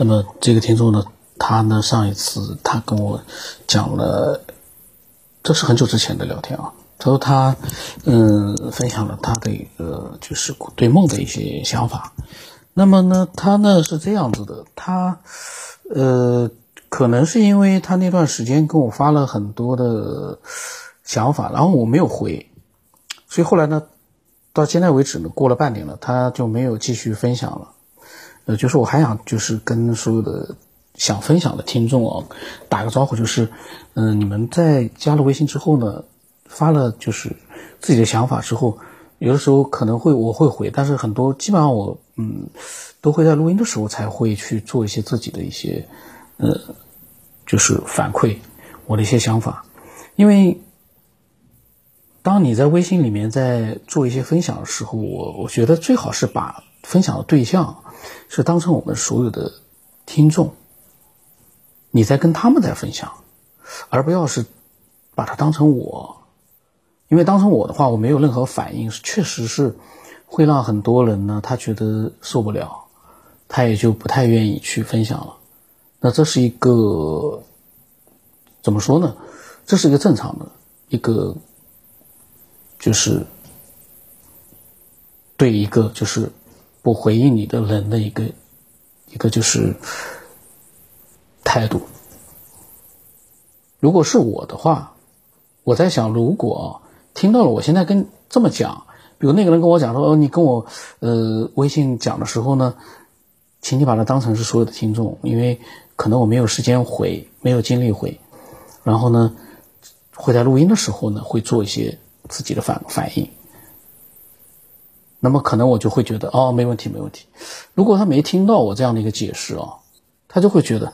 那么这个听众呢，他呢上一次他跟我讲了，这是很久之前的聊天啊。他说他嗯分享了他的一个就是对梦的一些想法。那么呢，他呢是这样子的，他呃可能是因为他那段时间跟我发了很多的想法，然后我没有回，所以后来呢，到现在为止呢，过了半年了，他就没有继续分享了。呃，就是我还想就是跟所有的想分享的听众啊打个招呼，就是嗯，你们在加了微信之后呢，发了就是自己的想法之后。有的时候可能会我会回，但是很多基本上我嗯都会在录音的时候才会去做一些自己的一些呃就是反馈我的一些想法，因为当你在微信里面在做一些分享的时候，我我觉得最好是把分享的对象是当成我们所有的听众，你在跟他们在分享，而不要是把它当成我。因为当成我的话，我没有任何反应，确实是会让很多人呢，他觉得受不了，他也就不太愿意去分享了。那这是一个怎么说呢？这是一个正常的一个，就是对一个就是不回应你的人的一个一个就是态度。如果是我的话，我在想，如果。听到了，我现在跟这么讲，比如那个人跟我讲说，哦，你跟我呃微信讲的时候呢，请你把它当成是所有的听众，因为可能我没有时间回，没有精力回，然后呢，会在录音的时候呢，会做一些自己的反反应，那么可能我就会觉得，哦，没问题，没问题。如果他没听到我这样的一个解释啊，他就会觉得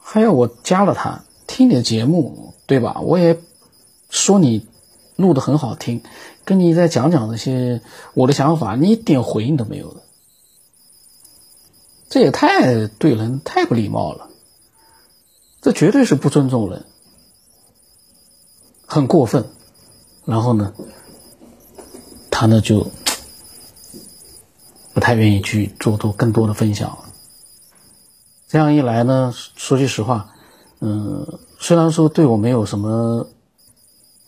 还要我加了他听你的节目，对吧？我也说你。录的很好听，跟你再讲讲那些我的想法，你一点回应都没有的，这也太对人太不礼貌了，这绝对是不尊重人，很过分。然后呢，他呢就不太愿意去做做更多的分享。这样一来呢，说句实话，嗯，虽然说对我没有什么。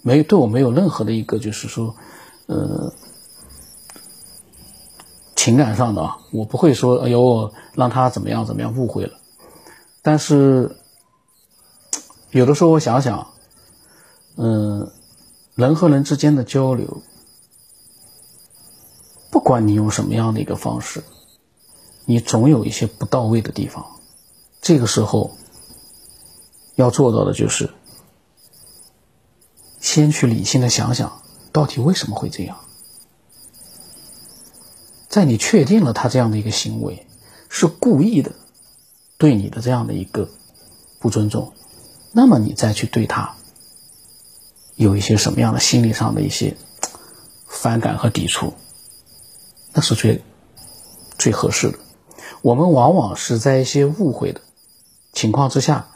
没对我没有任何的一个，就是说，呃，情感上的啊，我不会说，哎呦，让他怎么样怎么样误会了。但是有的时候我想想，嗯，人和人之间的交流，不管你用什么样的一个方式，你总有一些不到位的地方。这个时候要做到的就是。先去理性的想想，到底为什么会这样？在你确定了他这样的一个行为是故意的，对你的这样的一个不尊重，那么你再去对他有一些什么样的心理上的一些反感和抵触，那是最最合适的。我们往往是在一些误会的情况之下，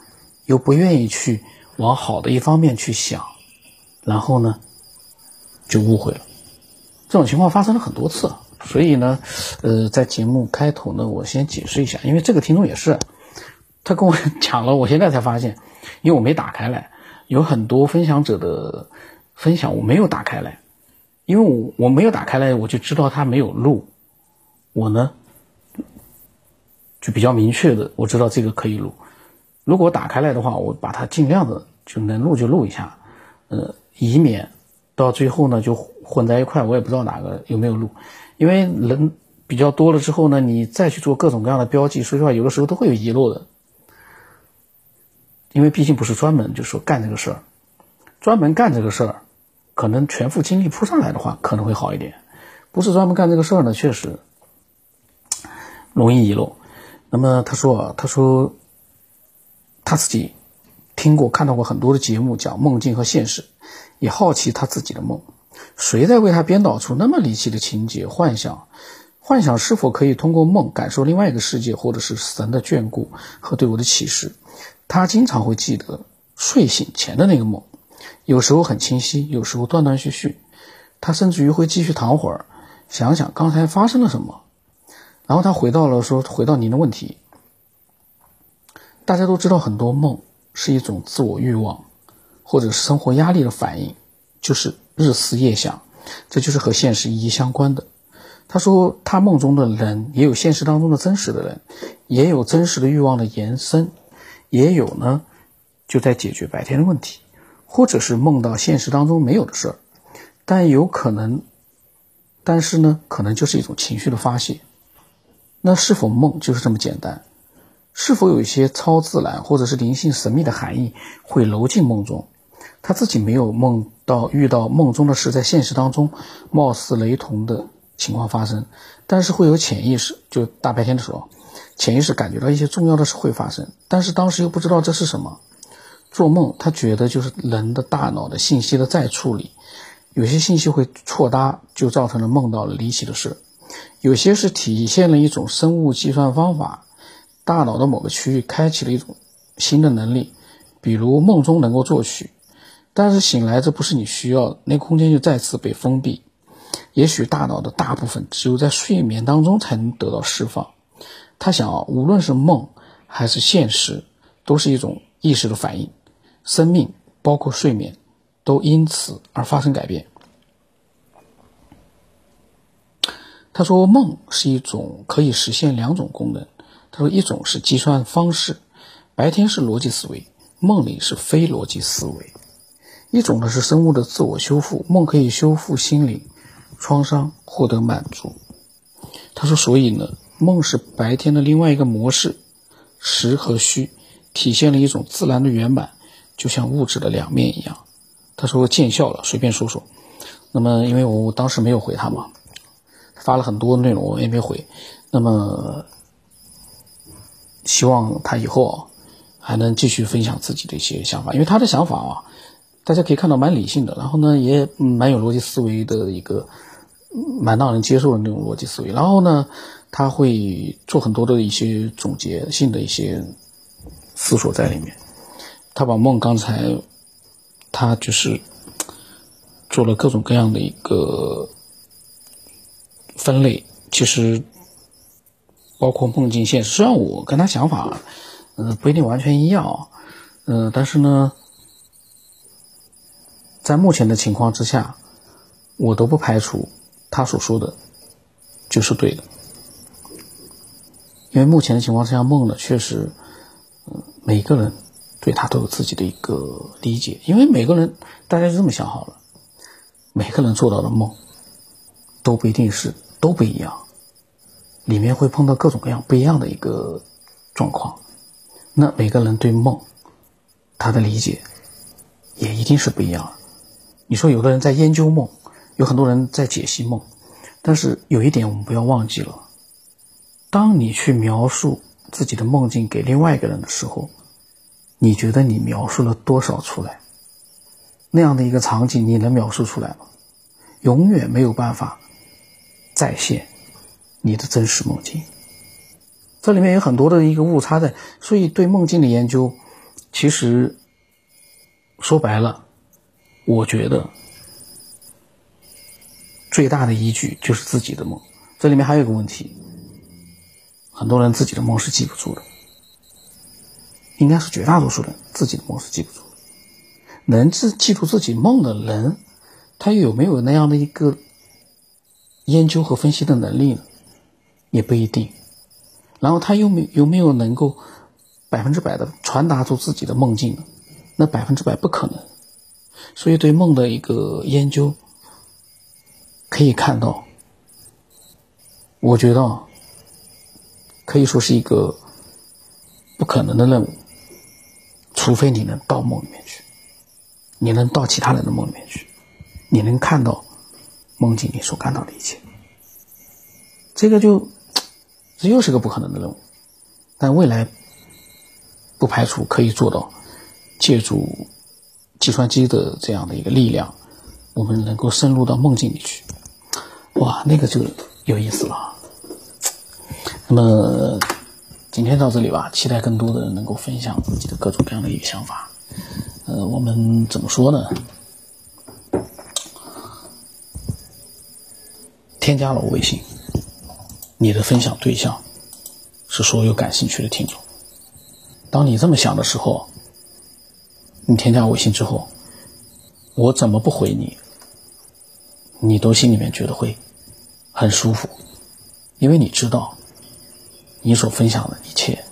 又不愿意去往好的一方面去想。然后呢，就误会了。这种情况发生了很多次，所以呢，呃，在节目开头呢，我先解释一下，因为这个听众也是，他跟我 讲了，我现在才发现，因为我没打开来，有很多分享者的分享我没有打开来，因为我我没有打开来，我就知道他没有录，我呢就比较明确的，我知道这个可以录。如果打开来的话，我把它尽量的就能录就录一下，呃。以免到最后呢就混在一块，我也不知道哪个有没有录，因为人比较多了之后呢，你再去做各种各样的标记，说实话有的时候都会有遗漏的，因为毕竟不是专门就说干这个事儿，专门干这个事儿，可能全副精力扑上来的话可能会好一点，不是专门干这个事儿呢，确实容易遗漏。那么他说啊，他说他自己听过看到过很多的节目讲梦境和现实。也好奇他自己的梦，谁在为他编导出那么离奇的情节？幻想，幻想是否可以通过梦感受另外一个世界，或者是神的眷顾和对我的启示？他经常会记得睡醒前的那个梦，有时候很清晰，有时候断断续续。他甚至于会继续躺会儿，想想刚才发生了什么。然后他回到了说，回到您的问题，大家都知道，很多梦是一种自我欲望或者是生活压力的反应，就是日思夜想，这就是和现实一一相关的。他说，他梦中的人也有现实当中的真实的人，也有真实的欲望的延伸，也有呢，就在解决白天的问题，或者是梦到现实当中没有的事儿，但有可能，但是呢，可能就是一种情绪的发泄。那是否梦就是这么简单？是否有一些超自然或者是灵性神秘的含义会揉进梦中？他自己没有梦到遇到梦中的事，在现实当中貌似雷同的。情况发生，但是会有潜意识，就大白天的时候，潜意识感觉到一些重要的事会发生，但是当时又不知道这是什么。做梦，他觉得就是人的大脑的信息的再处理，有些信息会错搭，就造成了梦到了离奇的事；有些是体现了一种生物计算方法，大脑的某个区域开启了一种新的能力，比如梦中能够作曲，但是醒来这不是你需要的，那空间就再次被封闭。也许大脑的大部分只有在睡眠当中才能得到释放。他想啊，无论是梦还是现实，都是一种意识的反应。生命包括睡眠，都因此而发生改变。他说，梦是一种可以实现两种功能。他说，一种是计算方式，白天是逻辑思维，梦里是非逻辑思维。一种呢是生物的自我修复，梦可以修复心灵。创伤获得满足，他说：“所以呢，梦是白天的另外一个模式，实和虚体现了一种自然的圆满，就像物质的两面一样。”他说：“见笑了，随便说说。”那么，因为我当时没有回他嘛，发了很多内容我也没回。那么，希望他以后啊还能继续分享自己的一些想法，因为他的想法啊，大家可以看到蛮理性的，然后呢也蛮有逻辑思维的一个。蛮让人接受的那种逻辑思维，然后呢，他会做很多的一些总结性的一些思索在里面。他把梦刚才，他就是做了各种各样的一个分类，其实包括梦境现实。虽然我跟他想法，嗯，不一定完全一样，嗯，但是呢，在目前的情况之下，我都不排除。他所说的，就是对的，因为目前的情况之下，梦呢确实，嗯，每个人对他都有自己的一个理解，因为每个人，大家就这么想好了，每个人做到的梦，都不一定是都不一样，里面会碰到各种各样不一样的一个状况，那每个人对梦，他的理解，也一定是不一样。你说有的人在研究梦。有很多人在解析梦，但是有一点我们不要忘记了：当你去描述自己的梦境给另外一个人的时候，你觉得你描述了多少出来？那样的一个场景，你能描述出来吗？永远没有办法再现你的真实梦境。这里面有很多的一个误差在，所以对梦境的研究，其实说白了，我觉得。最大的依据就是自己的梦，这里面还有一个问题，很多人自己的梦是记不住的，应该是绝大多数人自己的梦是记不住的。能记记住自己梦的人，他有没有那样的一个研究和分析的能力呢？也不一定。然后他又没有没有能够百分之百的传达出自己的梦境呢？那百分之百不可能。所以对梦的一个研究。可以看到，我觉得可以说是一个不可能的任务，除非你能到梦里面去，你能到其他人的梦里面去，你能看到梦境里所看到的一切，这个就这又是个不可能的任务，但未来不排除可以做到，借助计算机的这样的一个力量，我们能够深入到梦境里去。哇，那个就有意思了。那么今天到这里吧，期待更多的人能够分享自己的各种各样的一个想法。呃，我们怎么说呢？添加了我微信，你的分享对象是所有感兴趣的听众。当你这么想的时候，你添加微信之后，我怎么不回你，你都心里面觉得会很舒服，因为你知道，你所分享的一切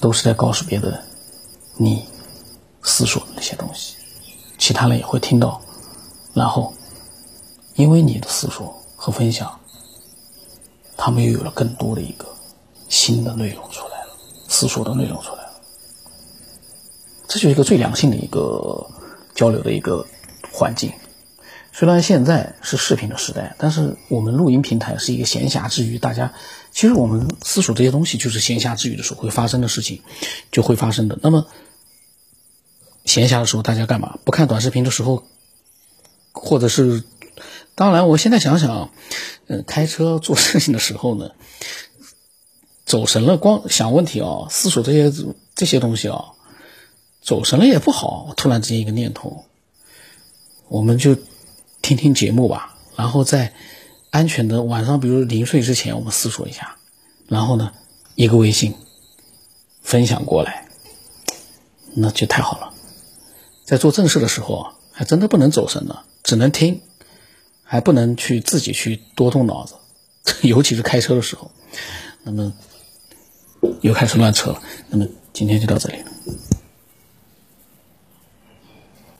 都是在告诉别人你思索的那些东西，其他人也会听到，然后因为你的思索和分享，他们又有了更多的一个新的内容出来了。思索的内容出来了，这就是一个最良性的一个交流的一个环境。虽然现在是视频的时代，但是我们录音平台是一个闲暇之余，大家其实我们思索这些东西就是闲暇之余的时候会发生的事情，就会发生的。那么闲暇的时候大家干嘛？不看短视频的时候，或者是当然，我现在想想，嗯，开车做事情的时候呢。走神了，光想问题啊，思索这些这些东西啊，走神了也不好。突然之间一个念头，我们就听听节目吧，然后在安全的晚上，比如临睡之前，我们思索一下，然后呢，一个微信分享过来，那就太好了。在做正事的时候，还真的不能走神了，只能听，还不能去自己去多动脑子，尤其是开车的时候，那么。又开始乱扯了，那么今天就到这里。